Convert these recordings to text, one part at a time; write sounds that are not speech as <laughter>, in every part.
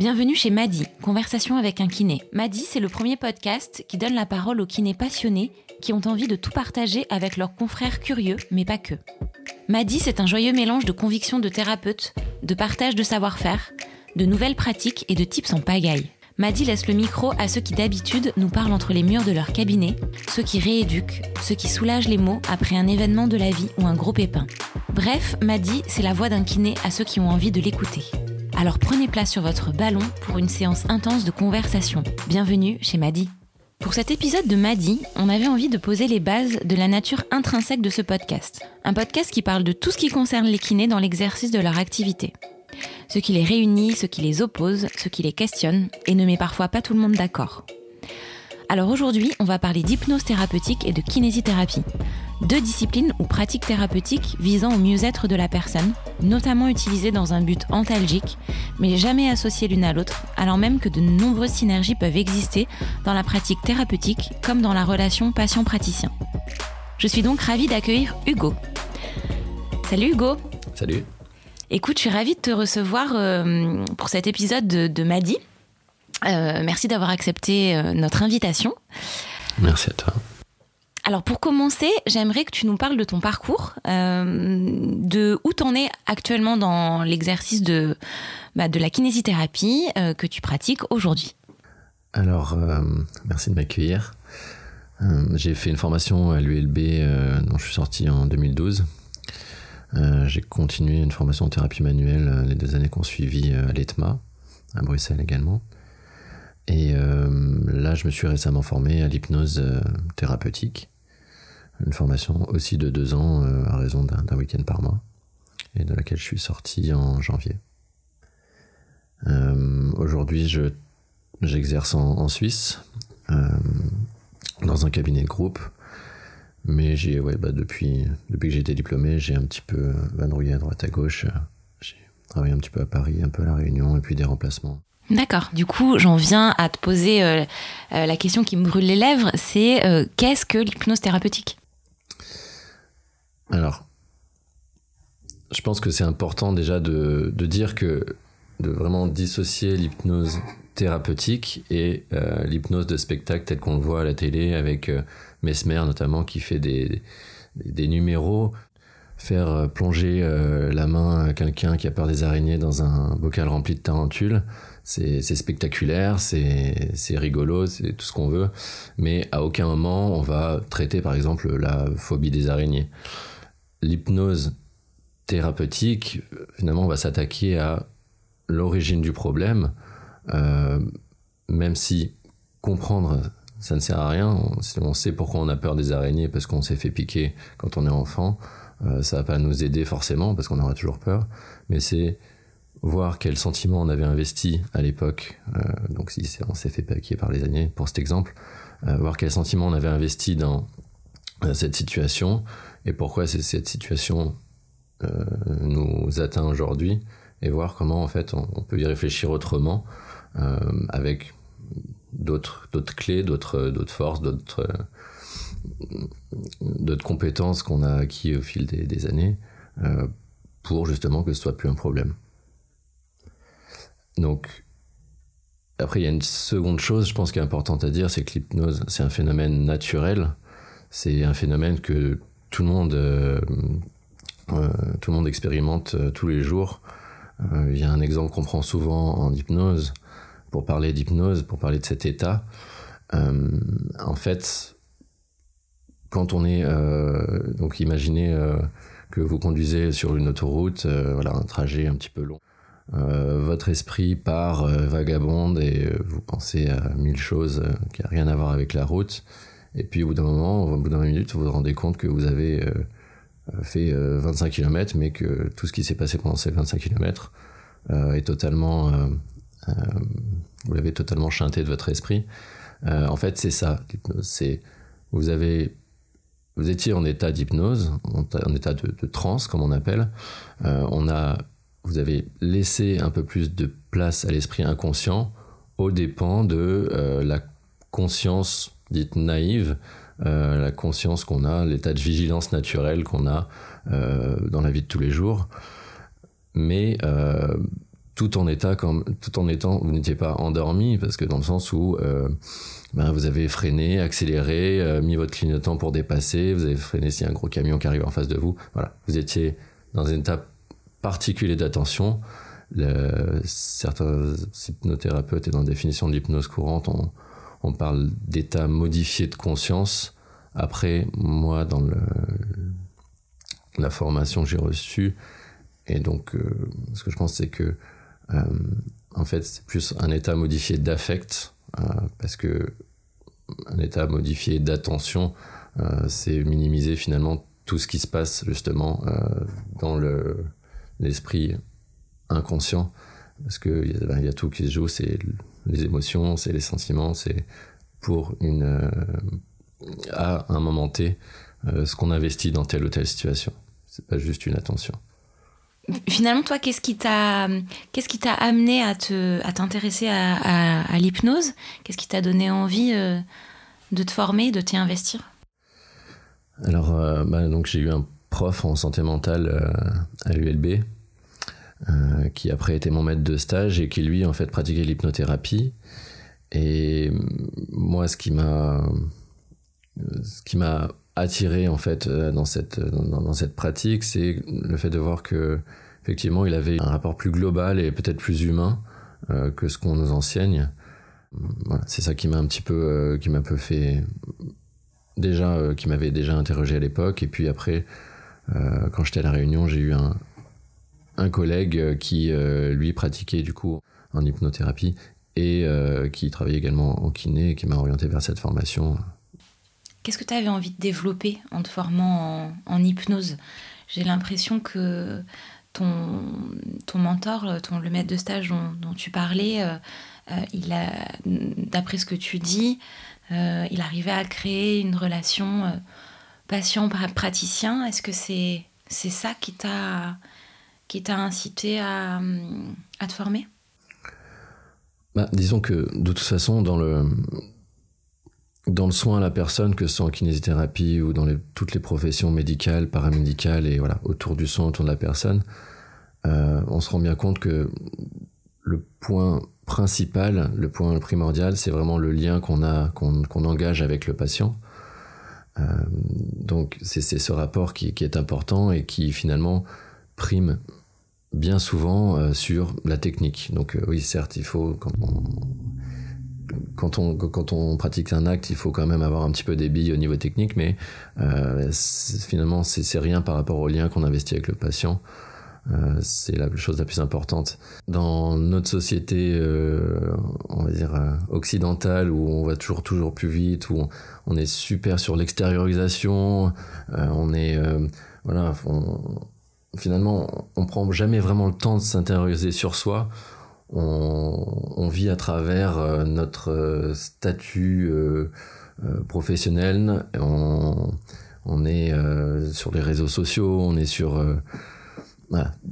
Bienvenue chez Madi, Conversation avec un kiné. Madi, c'est le premier podcast qui donne la parole aux kinés passionnés qui ont envie de tout partager avec leurs confrères curieux, mais pas que. Madi, c'est un joyeux mélange de convictions de thérapeutes, de partage de savoir-faire, de nouvelles pratiques et de tips en pagaille. Madi laisse le micro à ceux qui d'habitude nous parlent entre les murs de leur cabinet, ceux qui rééduquent, ceux qui soulagent les mots après un événement de la vie ou un gros pépin. Bref, Madi, c'est la voix d'un kiné à ceux qui ont envie de l'écouter. Alors prenez place sur votre ballon pour une séance intense de conversation. Bienvenue chez Madi. Pour cet épisode de Madi, on avait envie de poser les bases de la nature intrinsèque de ce podcast. Un podcast qui parle de tout ce qui concerne les kinés dans l'exercice de leur activité ce qui les réunit, ce qui les oppose, ce qui les questionne et ne met parfois pas tout le monde d'accord. Alors aujourd'hui, on va parler d'hypnose thérapeutique et de kinésithérapie, deux disciplines ou pratiques thérapeutiques visant au mieux-être de la personne, notamment utilisées dans un but antalgique, mais jamais associées l'une à l'autre, alors même que de nombreuses synergies peuvent exister dans la pratique thérapeutique comme dans la relation patient-praticien. Je suis donc ravie d'accueillir Hugo. Salut Hugo Salut Écoute, je suis ravie de te recevoir euh, pour cet épisode de, Madi. Euh, merci d'avoir accepté euh, notre invitation. Merci à toi. Alors pour commencer, j'aimerais que tu nous parles de ton parcours, de où tu en es actuellement dans l'exercice de, bah, de la kinésithérapie que tu pratiques aujourd'hui? Alors, merci de m'accueillir. J'ai fait une formation à l'ULB dont je suis sorti en 2012 euh, j'ai continué une formation en thérapie manuelle euh, les deux années qu'on suivi euh, à l'ETMA, à Bruxelles également. Et là, je me suis récemment formé à l'hypnose thérapeutique, une formation aussi de deux ans à raison d'un week-end par mois, et de laquelle je suis sorti en janvier. Aujourd'hui, j'exerce en, Suisse, dans un cabinet de groupe, mais j'ai, ouais, bah depuis, depuis que j'ai été diplômé, j'ai un petit peu vadrouillé à droite à gauche. J'ai travaillé un petit peu à Paris, un peu à La Réunion, et puis des remplacements. D'accord. Du coup, j'en viens à te poser euh, euh, la question qui me brûle les lèvres, c'est euh, qu'est-ce que l'hypnose thérapeutique? Alors, je pense que c'est important déjà de, de, dire que de vraiment dissocier l'hypnose thérapeutique et l'hypnose de spectacle tel qu'on le voit à la télé avec Mesmer notamment, qui fait des, des numéros. Faire euh, plonger euh, la main à quelqu'un qui a peur des araignées dans un bocal rempli de tarentules, c'est spectaculaire, c'est rigolo, c'est tout ce qu'on veut, mais à aucun moment on va traiter par exemple la phobie des araignées. L'hypnose thérapeutique, finalement, on va s'attaquer à l'origine du problème, euh, même si comprendre ça ne sert à rien. On, sait pourquoi on a peur des araignées parce qu'on s'est fait piquer quand on est enfant. Euh, ça va pas nous aider forcément parce qu'on aura toujours peur. Mais c'est voir quel sentiment on avait investi à l'époque. Euh, donc si on s'est fait piquer par les araignées, pour cet exemple, euh, voir quel sentiment on avait investi dans cette situation et pourquoi cette situation nous atteint aujourd'hui et voir comment en fait on, peut y réfléchir autrement avec d'autres clés, d'autres forces, d'autres d'autres compétences qu'on a acquis au fil des, années euh, pour justement que ce soit plus un problème. Donc après il y a une seconde chose, je pense qui est importante à dire, c'est que l'hypnose c'est un phénomène naturel, c'est un phénomène que tout le monde euh, euh, tout le monde expérimente tous les jours. Il y a un exemple qu'on prend souvent en hypnose, pour parler d'hypnose, pour parler de cet état. En fait, quand on est euh, donc imaginez euh, que vous conduisez sur une autoroute, voilà un trajet un petit peu long. votre esprit part vagabonde et vous pensez à mille choses qui n'ont rien à voir avec la route. Et puis au bout d'un moment, au bout d'un minute, vous vous rendez compte que vous avez fait 25 km, mais que tout ce qui s'est passé pendant ces 25 km est totalement euh, vous l'avez totalement chanté de votre esprit. Euh, en fait, c'est ça. C'est, vous avez, vous étiez en état d'hypnose, en, état de, de, transe, comme on appelle. Euh, on a, vous avez laissé un peu plus de place à l'esprit inconscient au dépens de la conscience dite naïve, la conscience qu'on a, l'état de vigilance naturelle qu'on a dans la vie de tous les jours. Mais tout en état comme tout en étant vous n'étiez pas endormi parce que dans le sens où ben, vous avez freiné, accéléré, mis votre clignotant pour dépasser, vous avez freiné s'il y a un gros camion qui arrive en face de vous. Voilà, vous étiez dans un état particulier d'attention. certains hypnothérapeutes et dans la définition de l'hypnose courante, on, on parle d'état modifié de conscience. Après, moi, dans la formation que j'ai reçue, et donc, euh, ce que je pense, c'est que, euh, en fait, c'est plus un état modifié d'affect, euh, parce que un état modifié d'attention, c'est minimiser finalement tout ce qui se passe justement dans le, l'esprit inconscient, parce qu'il ben, y, a tout qui se joue, c'est les émotions, c'est les sentiments, c'est pour une euh, à un moment T euh, ce qu'on investit dans telle ou telle situation. C'est pas juste une attention. Finalement, toi, qu'est-ce qui t'a qu'est-ce qui t'a amené à te à t'intéresser à, l'hypnose? Qu'est-ce qui t'a donné envie euh, de te former, de t'y investir? Alors, bah, donc j'ai eu un prof en santé mentale à l'ULB euh, qui après était mon maître de stage et qui lui en fait pratiquait l'hypnothérapie. Et moi, ce qui m'a ce qui m'a attiré en fait euh, dans cette dans, dans cette pratique, c'est le fait de voir que effectivement il avait un rapport plus global et peut-être plus humain euh, que ce qu'on nous enseigne. Voilà, c'est ça qui m'a un petit peu euh, qui m'a un peu fait déjà qui m'avait déjà interrogé à l'époque et puis après quand j'étais à la Réunion, j'ai eu un, un collègue euh, qui, euh, lui, pratiquait du coup en hypnothérapie et euh, qui travaillait également en kiné et qui m'a orienté vers cette formation. Qu'est-ce que tu avais envie de développer en te formant en, hypnose? J'ai l'impression que ton, ton mentor, ton, le maître de stage dont, tu parlais, il a, d'après ce que tu dis, il arrivait à créer une relation patient-praticien. Est-ce que c'est, c'est ça qui t'a qui t'a incité à, à, te former? Bah, Disons que de toute façon, dans le, dans le soin à la personne, que ce soit en kinésithérapie ou dans toutes les professions médicales, paramédicales et voilà, autour du soin, autour de la personne, euh, on se rend bien compte que le point principal, le point primordial, c'est vraiment le lien qu'on a, qu'on engage avec le patient. Euh, donc c'est ce rapport qui, qui, est important et qui finalement prime bien souvent euh, sur la technique. Donc oui, certes, il faut quand on, quand on, quand on pratique un acte, il faut quand même avoir un petit peu des billes au niveau technique, mais euh, finalement, c'est rien par rapport au lien qu'on investit avec le patient. Euh, c'est la chose la plus importante. Dans notre société, euh, on va dire occidentale, où on va toujours toujours plus vite, où on, est super sur l'extériorisation, on est voilà, on, finalement, on prend jamais vraiment le temps de s'intérioriser sur soi. On, vit à travers euh, notre euh, statut euh, professionnel. On, est sur les réseaux sociaux, on est sur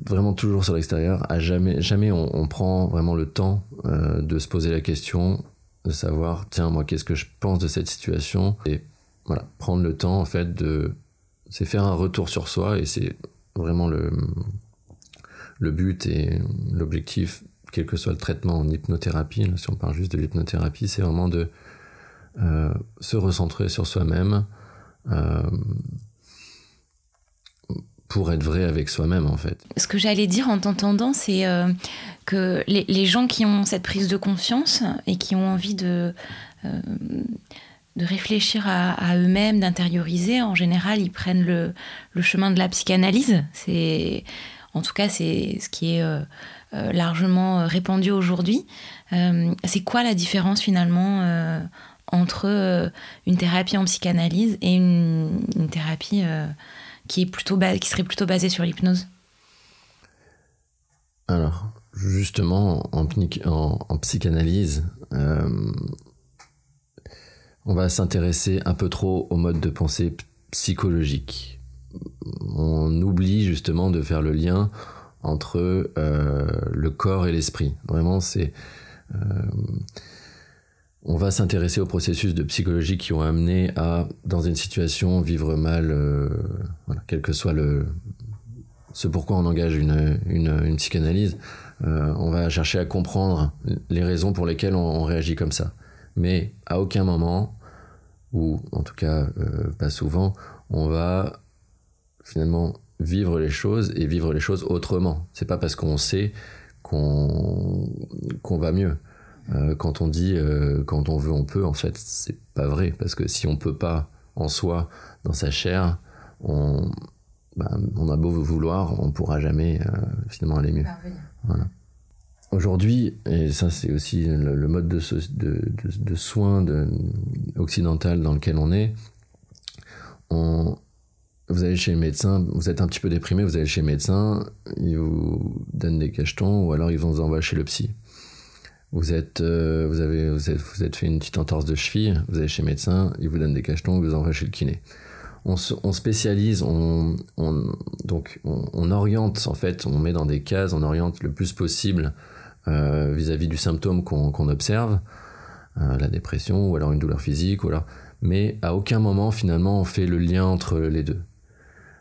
vraiment toujours sur l'extérieur. À jamais, jamais on, prend vraiment le temps de se poser la question, de savoir tiens moi qu'est-ce que je pense de cette situation? Et voilà prendre le temps en fait de c'est faire un retour sur soi et c'est vraiment le, le but et l'objectif, quel que soit le traitement en hypnothérapie, si on parle juste de l'hypnothérapie, c'est vraiment de euh, se recentrer sur soi-même euh, pour être vrai avec soi-même en fait. Ce que j'allais dire en t'entendant, c'est euh, que les, gens qui ont cette prise de conscience et qui ont envie de de réfléchir à, eux-mêmes, d'intérioriser. En général, ils prennent le, chemin de la psychanalyse. En tout cas, c'est ce qui est largement répandu aujourd'hui. Euh, c'est quoi la différence finalement entre une thérapie en psychanalyse et une, thérapie qui, est plutôt qui serait plutôt basée sur l'hypnose? Alors, justement, en, en, en psychanalyse, on va s'intéresser un peu trop au mode de pensée psychologique. On oublie justement de faire le lien entre euh, le corps et l'esprit. Vraiment, c'est euh, on va s'intéresser aux processus de psychologie qui ont amené à, dans une situation, vivre mal, euh, quel que soit le, ce pourquoi on engage une, une, psychanalyse. on va chercher à comprendre les raisons pour lesquelles on, réagit comme ça. Mais à aucun moment, ou en tout cas pas souvent, on va finalement vivre les choses et vivre les choses autrement. C'est pas parce qu'on sait qu'on qu'on va mieux. Euh, quand on dit euh, quand on veut on peut, en fait c'est pas vrai parce que si on peut pas en soi dans sa chair, on bah, on a beau vouloir, on pourra jamais euh, finalement aller mieux. Voilà. Aujourd'hui, et ça c'est aussi le, mode de, de, de, de soins occidental dans lequel on est, on, vous allez chez le médecin, vous êtes un petit peu déprimé, vous allez chez le médecin, il vous donne des cachetons ou alors ils vont vous envoyer chez le psy. Vous êtes, euh, vous avez, vous êtes, vous fait une petite entorse de cheville, vous allez chez le médecin, il vous donne des cachetons, vous envoie chez le kiné. On, on spécialise, on, on donc on, oriente en fait, on met dans des cases, on oriente le plus possible euh, vis-à-vis du symptôme qu'on observe, euh, la dépression ou alors une douleur physique ou alors, mais à aucun moment finalement on fait le lien entre les deux.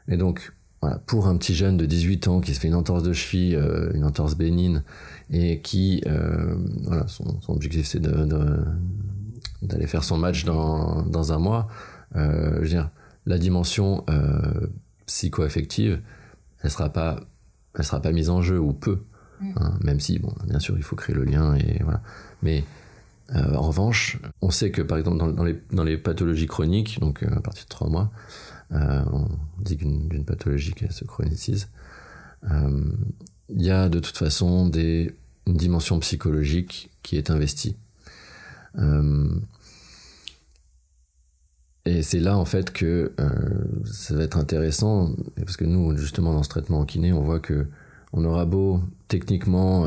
Et donc, voilà, pour un petit jeune de 18 ans qui se fait une entorse de cheville, euh, une entorse bénigne, et qui, euh, voilà, son, son objectif c'est d'aller faire son match dans, dans un mois, euh, je veux dire, la dimension psycho-affective, elle sera pas, elle sera pas mise en jeu ou peu, mm. hein, même si, bon, bien sûr, il faut créer le lien et voilà, mais en revanche, on sait que par exemple dans, dans, les, dans les pathologies chroniques, donc à partir de 3 mois, on dit d'une pathologie qui se chronicise. Euh, il y a de toute façon des, une dimension psychologique qui est investie. Euh, et c'est là en fait que ça va être intéressant, parce que nous, justement, dans ce traitement en kiné, on voit que on aura beau techniquement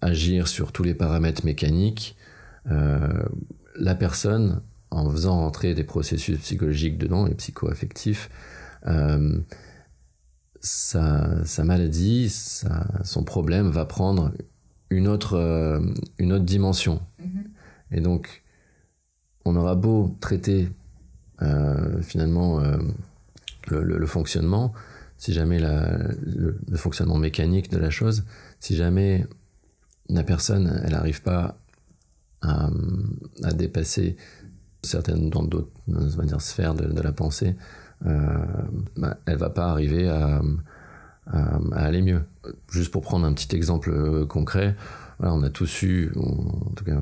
agir sur tous les paramètres mécaniques, la personne en faisant rentrer des processus psychologiques dedans et psychoaffectifs, euh, sa, sa, maladie, sa, son problème va prendre une autre, euh, une autre dimension. Mm-hmm. Et donc, on aura beau traiter euh, finalement euh, le, le, le, fonctionnement, si jamais la, le, le, fonctionnement mécanique de la chose, si jamais la personne, elle n'arrive pas à, à dépasser certaines dans d'autres sphères de, la pensée, euh, bah, elle va pas arriver à, aller mieux. Juste pour prendre un petit exemple euh, concret, on a tous eu, en tout cas,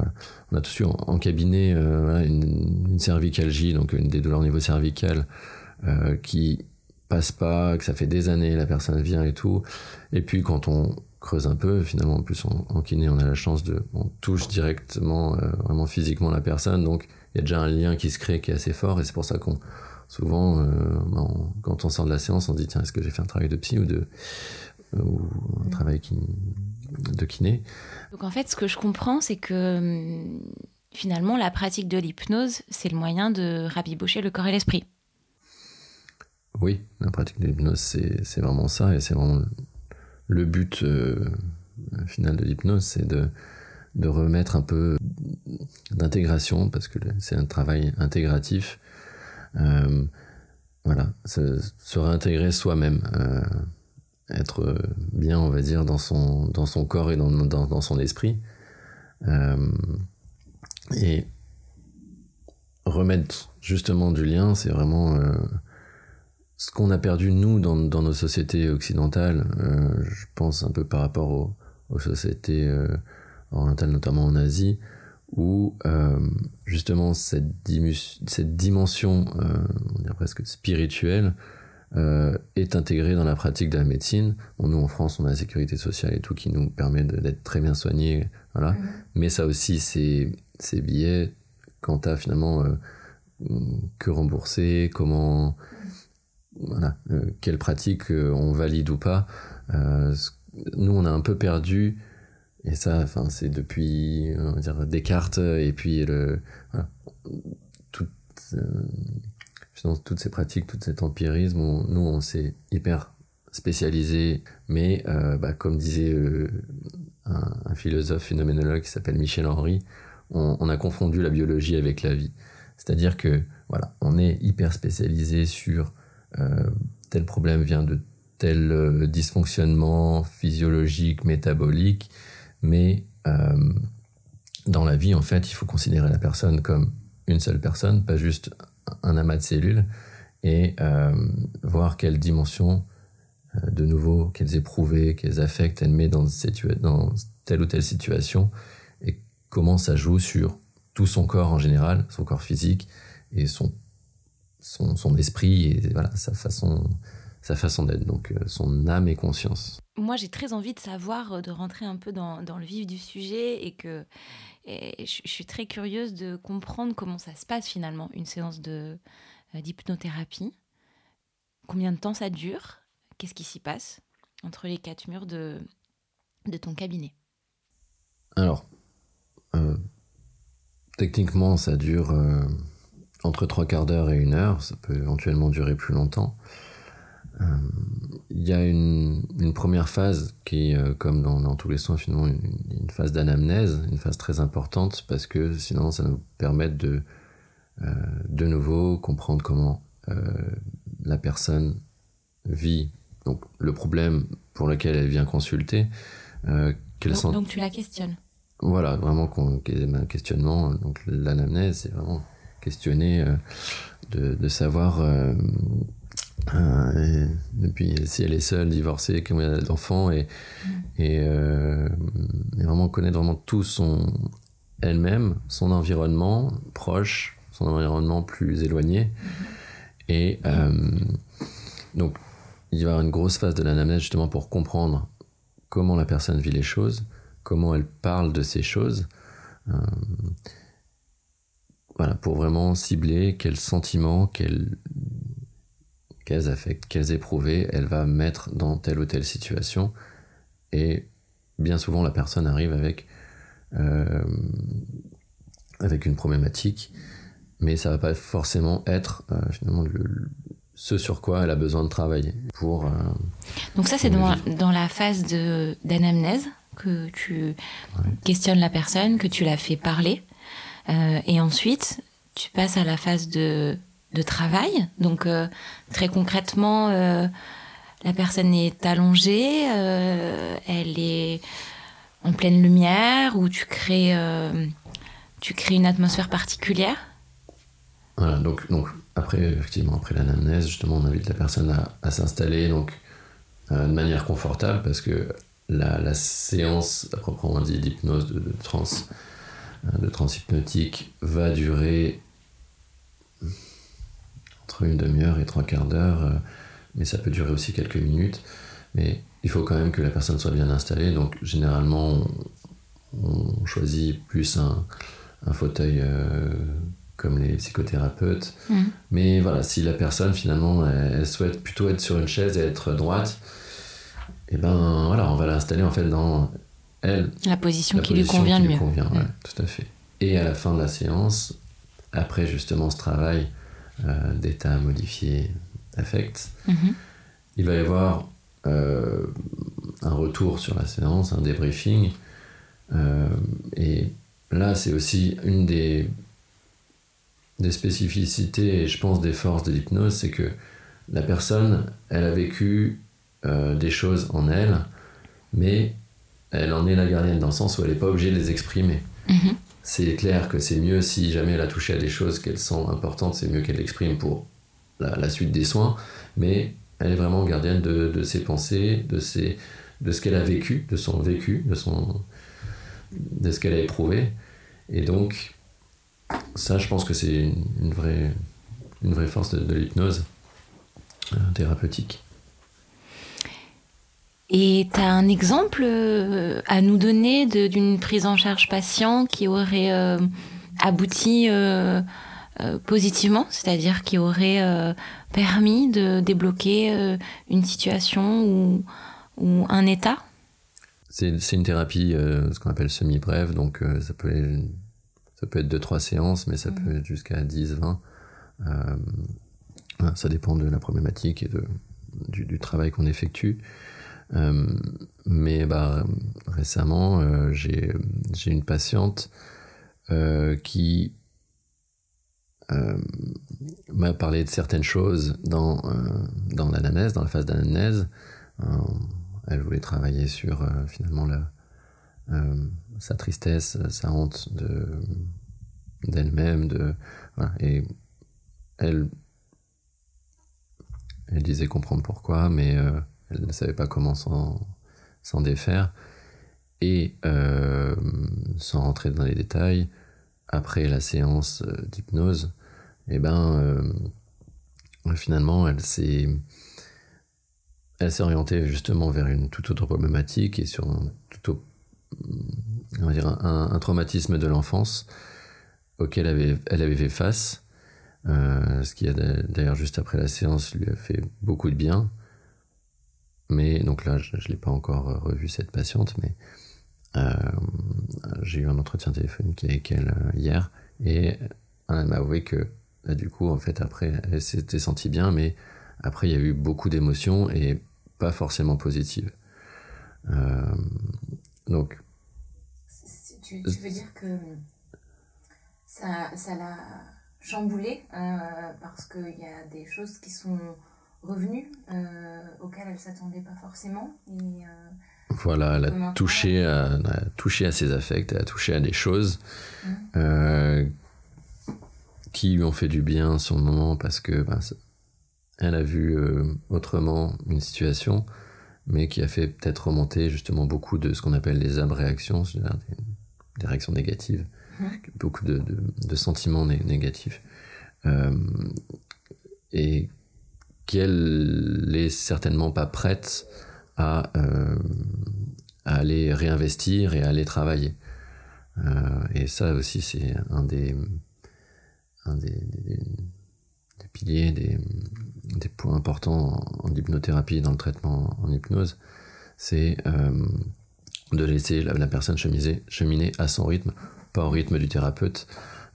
on a tous eu en, cabinet euh, voilà, une, une, cervicalgie, donc une des douleurs au niveau cervical, euh, qui passe pas, que ça fait des années, la personne vient et tout. Et puis quand on creuse un peu, finalement, en plus en, en kiné, on a la chance de, on touche directement, euh, vraiment physiquement la personne, donc il y a déjà un lien qui se crée qui est assez fort et c'est pour ça qu'on souvent euh, ben, quand on sort de la séance on se dit tiens est-ce que j'ai fait un travail de psy ou de euh, ou un travail qui, de kiné? Donc en fait ce que je comprends c'est que hum, finalement la pratique de l'hypnose c'est le moyen de rabibocher le corps et l'esprit. Oui la pratique de l'hypnose c'est vraiment ça et c'est vraiment le but euh, final de l'hypnose c'est de de remettre un peu d'intégration, parce que c'est un travail intégratif. Euh, voilà, se, réintégrer soi-même, euh, être bien, on va dire, dans son, corps et dans, dans, son esprit. Euh, et remettre justement du lien, c'est vraiment ce qu'on a perdu, nous, dans, dans nos sociétés occidentales, je pense un peu par rapport aux sociétés euh, orientale, notamment en Asie, où euh, justement cette, cette dimension, euh, on dirait presque spirituelle, euh, est intégrée dans la pratique de la médecine. Bon, nous en France, on a la sécurité sociale et tout qui nous permet d'être très bien soignés, voilà. Mmh. Mais ça aussi, c'est ces billets quant à finalement euh, que rembourser, comment, voilà, euh, quelle pratique euh, on valide ou pas. nous, on a un peu perdu et ça, enfin, c'est depuis on va dire, Descartes et puis le, voilà, tout, euh, toutes ces pratiques, tout cet empirisme, nous, on s'est hyper spécialisé, mais euh, bah, comme disait euh, un, un, philosophe phénoménologue qui s'appelle Michel Henry, on, on, a confondu la biologie avec la vie. C'est-à-dire que voilà, on est hyper spécialisé sur euh, tel problème vient de tel dysfonctionnement physiologique, métabolique, mais dans la vie, en fait, il faut considérer la personne comme une seule personne, pas juste un amas de cellules, et voir quelle dimension de nouveau qu'elles éprouvent, qu'elles affectent, elles mettent dans, telle ou telle situation, et comment ça joue sur tout son corps en général, son corps physique et son, son, esprit et voilà, sa façon, sa façon d'être, donc euh, son âme et conscience. Moi, j'ai très envie de savoir, euh, de rentrer un peu dans, dans le vif du sujet et que je, suis très curieuse de comprendre comment ça se passe finalement, une séance de, euh, d'hypnothérapie. Combien de temps ça dure? Qu'est-ce qui s'y passe entre les quatre murs de, de ton cabinet? Alors, Techniquement, ça dure euh, entre trois quarts d'heure et une heure. Ça peut éventuellement durer plus longtemps. Euh, il y a une, première phase qui est, euh, comme dans, tous les soins, finalement, une, phase d'anamnèse, une phase très importante, parce que sinon, ça nous permet de, de nouveau comprendre comment la personne vit donc, le problème pour lequel elle vient consulter. donc, donc tu la questionnes voilà, vraiment un questionnement. Donc l'anamnèse, c'est vraiment questionner euh, de, savoir euh, euh, depuis si elle est seule, divorcée, combien d'enfants et, mm. et, vraiment connaître vraiment tout son elle-même, son environnement proche, son environnement plus éloigné. Mm-hmm. Et donc il va y avoir une grosse phase de l'anamnèse justement pour comprendre comment la personne vit les choses comment elle parle de ces choses. Euh, voilà, pour vraiment cibler quels sentiments, quels, affects, quels éprouvés elle va mettre dans telle ou telle situation. Et bien souvent, la personne arrive avec, euh, avec une problématique, mais ça va pas forcément être euh, finalement ce sur quoi elle a besoin de travailler pour. Donc ça, c'est dans, dans, la phase d'anamnèse que tu questionnes la personne, que tu la fais parler. Euh, et ensuite, tu passes à la phase de, de travail. Donc, euh, très concrètement, euh, la personne est allongée, elle est en pleine lumière, ou tu crées, tu crées une atmosphère particulière. Voilà, donc, donc après, effectivement, après l'anamnèse, justement, on invite la personne à, s'installer donc de manière confortable parce que la, séance, à proprement dit, d'hypnose, de, de trans, euh, de va durer entre une demi-heure et trois quarts d'heure, euh, mais ça peut durer aussi quelques minutes. Mais il faut quand même que la personne soit bien installée, donc généralement on, choisit plus un, fauteuil euh, comme les psychothérapeutes. Mmh. Mais voilà, si la personne finalement elle, souhaite plutôt être sur une chaise et être droite, et eh ben voilà, on va l'installer en fait dans elle. La position qui lui convient le mieux. Convient, mm. tout à fait. Et à la fin de la séance, après justement ce travail euh, d'état modifié affect, mm-hmm. il va y avoir euh, un retour sur la séance, un débriefing. Euh, et là, c'est aussi une des, des spécificités et je pense des forces de l'hypnose, c'est que la personne, elle a vécu des choses en elle, mais elle en est la gardienne dans le sens où elle n'est pas obligée de les exprimer. Mhm. C'est clair que c'est mieux si jamais elle a touché à des choses qu'elle sent importantes, c'est mieux qu'elle l'exprime pour la, suite des soins, mais elle est vraiment gardienne de, ses pensées, de, ses, de ce qu'elle a vécu, de son vécu, de, son, de ce qu'elle a éprouvé. Et donc, ça, je pense que c'est une, vraie, une vraie force de, l'hypnose euh, thérapeutique. Et tu as un exemple euh, à nous donner d'une prise en charge patient qui aurait euh, abouti euh, positivement, c'est-à-dire qui aurait permis de débloquer une situation ou, ou un état? C'est une thérapie, ce qu'on appelle semi-brève, donc ça, peut être, ça peut être 2-3 séances, mais ça mmh. peut être jusqu'à 10-20. ça dépend de la problématique et de, du, du travail qu'on effectue. Euh, mais bah, récemment, euh, j'ai une patiente euh, qui m'a parlé de certaines choses dans, dans l'anamnèse, dans la phase d'anamnèse, elle voulait travailler sur finalement sa tristesse, sa honte de d'elle-même, de et elle elle disait comprendre pourquoi, mais elle ne savait pas comment s'en défaire. Et sans rentrer dans les détails, après la séance d'hypnose, et eh ben, euh, finalement, elle s'est, elle s'est orientée justement vers une toute autre problématique et sur un, tout on va dire un, traumatisme de l'enfance auquel elle avait, elle avait fait face. Euh, ce qui a d'ailleurs juste après la séance lui a fait beaucoup de bien. Mais donc là, je ne l'ai pas encore revu cette patiente, mais euh, j'ai eu un entretien téléphonique avec elle hier et elle m'a avoué que du coup, en fait, après, elle s'était sentie bien, mais après, il y a eu beaucoup d'émotions et pas forcément positives. Euh, donc. Tu, veux dire que ça, l'a chamboulé euh, parce qu'il y a des choses qui sont revenues euh, auxquelles elle s'attendait pas forcément. Voilà, elle a touché, à, touché à ses affects, elle a touché à des choses mmh. qui lui ont fait du bien sur le moment parce que ben, elle a vu euh, autrement une situation, mais qui a fait peut-être remonter justement beaucoup de ce qu'on appelle les abréactions, c'est-à-dire des, réactions négatives, mmh. beaucoup de, sentiments négatifs, euh, et qu'elle n'est certainement pas prête à, euh, à, aller réinvestir et à aller travailler. et ça aussi, c'est un des piliers, des, points importants en, hypnothérapie, dans le traitement en hypnose, c'est euh, de laisser la, personne cheminer, cheminer à son rythme, pas au rythme du thérapeute.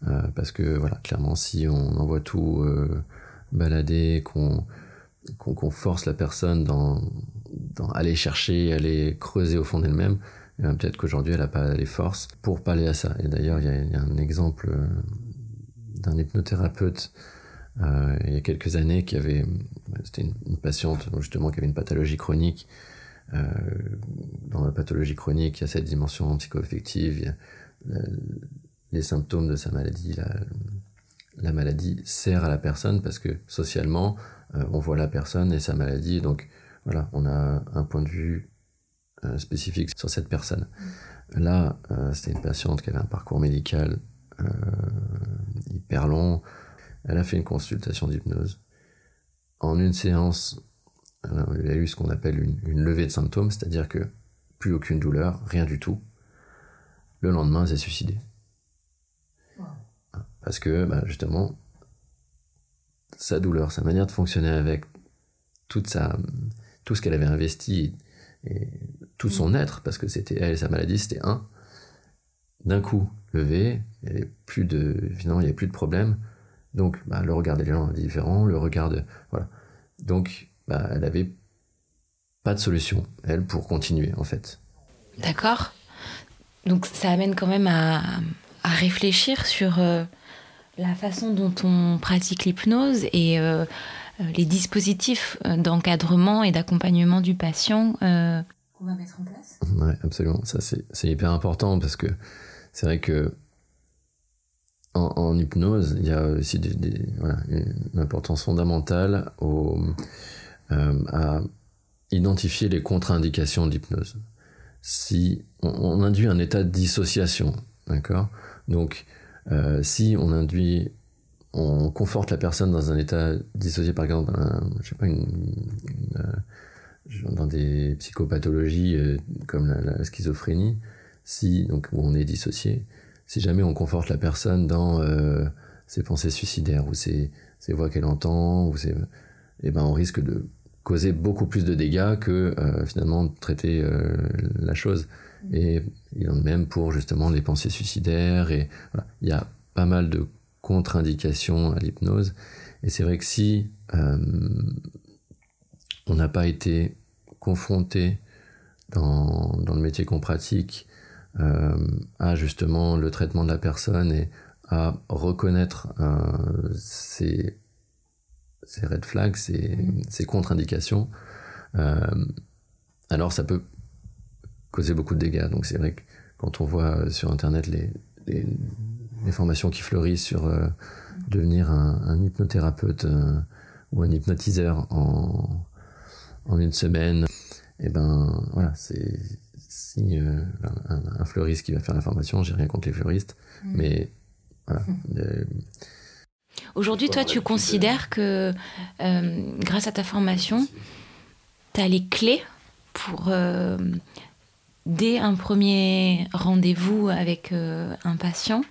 Euh, parce que voilà, clairement, si on envoie tout euh, balader, qu'on force la personne dans, dans, aller chercher, aller creuser au fond d'elle-même, eh peut-être qu'aujourd'hui elle n'a pas les forces pour parler à ça. Et d'ailleurs, il y, y, a un exemple d'un hypnothérapeute euh, il y a quelques années qui avait, c'était une, patiente justement qui avait une pathologie chronique. Euh, dans la pathologie chronique, il y a cette dimension psychoaffective, a les symptômes de sa maladie, la, la, maladie sert à la personne parce que socialement, euh, on voit la personne et sa maladie, donc voilà, on a un point de vue spécifique sur cette personne. Là, c'était une patiente qui avait un parcours médical hyper long. Elle a fait une consultation d'hypnose. En une séance, il y a eu ce qu'on appelle une, levée de symptômes, c'est-à-dire que plus aucune douleur, rien du tout. Le lendemain, elle s'est suicidée. Parce que, bah, justement, sa douleur, sa manière de fonctionner avec toute sa, tout ce qu'elle avait investi et tout son être, parce que c'était elle et sa maladie, c'était un. D'un coup, levé, il n'y avait plus de, finalement, il y plus de problème. Donc, bah, le regard des gens est différent, le regard de, voilà. Donc, bah, elle avait pas de solution, elle, pour continuer, en fait. D'accord. Donc, ça amène quand même à, à réfléchir sur euh, la façon dont on pratique l'hypnose et euh, les dispositifs d'encadrement et d'accompagnement du patient euh, qu'on va mettre en place. Oui, absolument. Ça, c'est hyper important parce que c'est vrai que en, hypnose, il y a aussi une importance fondamentale euh, à identifier les contre-indications d'hypnose. Si on, induit un état de dissociation, d'accord? Donc, euh, si on induit, on conforte la personne dans un état dissocié, par exemple, euh, dans des psychopathologies comme la, schizophrénie, si donc où on est dissocié, si jamais on conforte la personne dans euh, ses pensées suicidaires ou ses, voix qu'elle entend, ou eh ben on risque de causer beaucoup plus de dégâts que euh, finalement traiter euh, la chose. Et il en est même pour justement les pensées suicidaires. Et il y a pas mal de contre-indications à l'hypnose. Et c'est vrai que si on n'a pas été confronté dans, dans, le métier qu'on pratique euh, à justement le traitement de la personne et à reconnaître ces, ces red flags, ces, mm. ces contre-indications, euh, alors ça peut causer beaucoup de dégâts. Donc c'est vrai que quand on voit sur Internet les, les, formations qui fleurissent sur devenir un, hypnothérapeute ou un hypnotiseur en, en une semaine, et eh ben voilà, c'est si un, fleuriste qui va faire la formation, j'ai rien contre les fleuristes, mmh. mais voilà. Mmh. Aujourd'hui, toi, tu considères que euh, grâce à ta formation, tu as les clés pour, euh, dès un premier rendez-vous avec euh, un patient,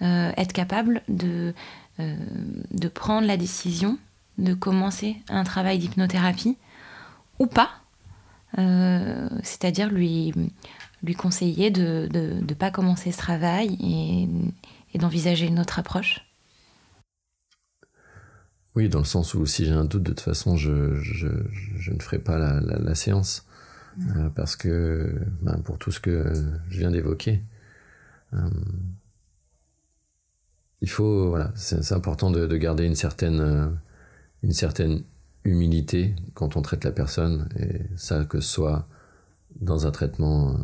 être capable de, de prendre la décision de commencer un travail d'hypnothérapie ou pas C'est-à-dire lui, lui conseiller de ne pas commencer ce travail et, et d'envisager une autre approche? Oui, dans le sens où si j'ai un doute, de toute façon, je, je, je ne ferai pas la, la, séance. Mm. Euh, parce que, ben, pour tout ce que je viens d'évoquer, euh, il faut, voilà, c'est important de, de, garder une certaine, euh, une certaine humilité quand on traite la personne, et ça, que ce soit dans un traitement,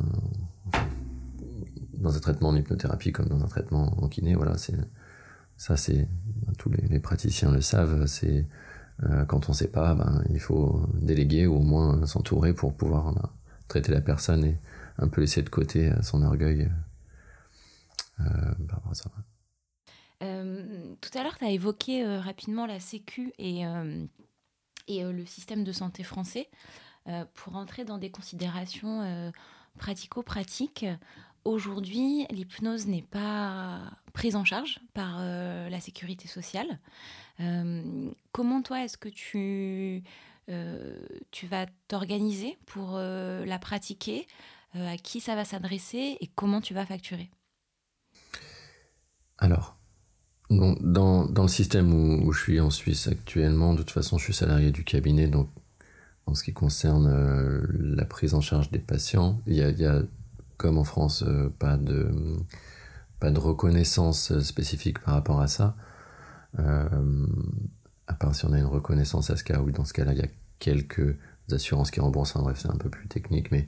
dans un traitement en hypnothérapie comme dans un traitement en kiné, voilà, c'est, ça, c'est tous les, praticiens le savent. C'est euh, quand on ne sait pas, ben, il faut déléguer ou au moins s'entourer pour pouvoir ben, traiter la personne et un peu laisser de côté euh, son orgueil euh, par rapport à tout à l'heure, tu as évoqué rapidement la Sécu et le système de santé français. pour entrer dans des considérations pratico-pratiques, Aujourd'hui, l'hypnose n'est pas prise en charge par euh, la sécurité sociale. Euh, comment toi, est-ce que tu, euh, tu vas t'organiser pour la pratiquer? À qui ça va s'adresser et comment tu vas facturer? Alors, dans, dans, le système où, je suis en Suisse actuellement, de toute façon, je suis salarié du cabinet, donc en ce qui concerne la prise en charge des patients, il y a, y a comme en France, euh, pas, de, pas de reconnaissance spécifique par rapport à ça. Euh, à part si on a une reconnaissance ASCA, oui, dans ce cas-là, il y a quelques assurances qui remboursent. bref, c'est un peu plus technique, mais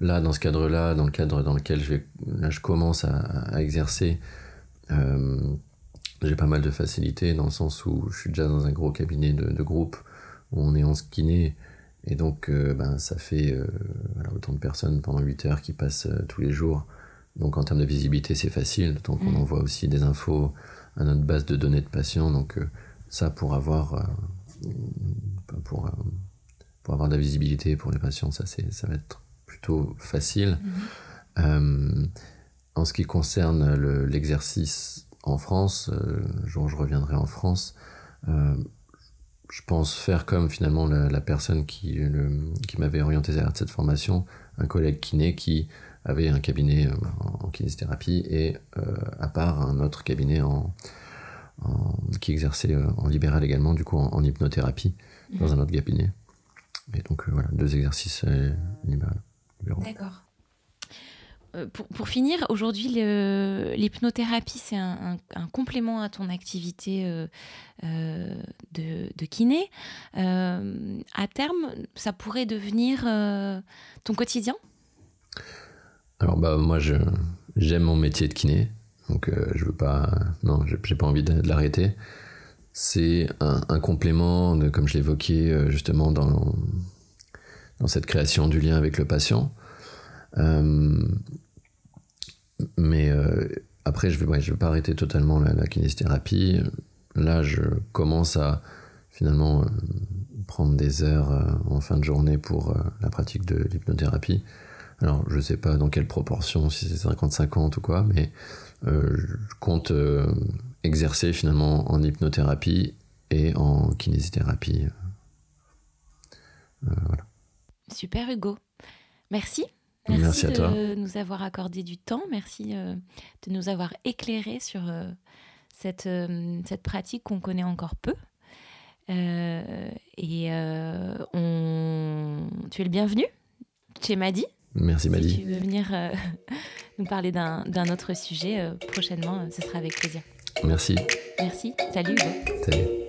là, dans ce cadre-là, dans le cadre dans lequel je, je commence à, exercer, euh, j'ai pas mal de facilité dans le sens où je suis déjà dans un gros cabinet de, de groupe où on est en kiné et donc, euh, ben, ça fait euh, autant de personnes pendant 8 heures qui passent euh, tous les jours. Donc, en termes de visibilité, c'est facile, d'autant qu'on mm. envoie aussi des infos à notre base de données de patients. Donc, ça, pour avoir, pour, pour avoir de la visibilité pour les patients, ça, ça va être plutôt facile. Mm-hmm. en ce qui concerne l'exercice en France, je reviendrai en France, je pense faire comme finalement la, personne qui, qui m'avait orienté vers cette formation, un collègue kiné qui avait un cabinet euh, en, kinésithérapie et euh, à part un autre cabinet en, qui exerçait euh, en libéral également, du coup en, hypnothérapie, dans mhm. un autre cabinet. Et donc voilà, deux exercices libéraux. D'accord. Euh, pour, finir, aujourd'hui, l'hypnothérapie, c'est un, complément à ton activité euh, euh, de, kiné. à terme, ça pourrait devenir ton quotidien? Alors, bah, moi, j'aime mon métier de kiné. Donc, je veux pas. Non, j'ai pas envie de, l'arrêter. C'est un, complément, comme je l'évoquais justement dans cette création du lien avec le patient. Mais euh, après, je vais, vais pas arrêter totalement la, kinésithérapie. Là, je commence à finalement euh, prendre des heures euh, en fin de journée pour la pratique de l'hypnothérapie. Alors, je sais pas dans quelle proportion, si c'est 50-50 ou quoi, mais je compte exercer finalement en hypnothérapie et en kinésithérapie. voilà. Super Hugo. Merci. Merci, de nous avoir accordé du temps. Merci euh, de nous avoir éclairé sur euh, cette, euh, cette pratique qu'on connaît encore peu. et on... tu es le bienvenu chez Madi. Merci Madi. Si tu veux venir <laughs> nous parler d'un autre sujet prochainement, ce sera avec plaisir. Merci. Merci. Salut. Salut.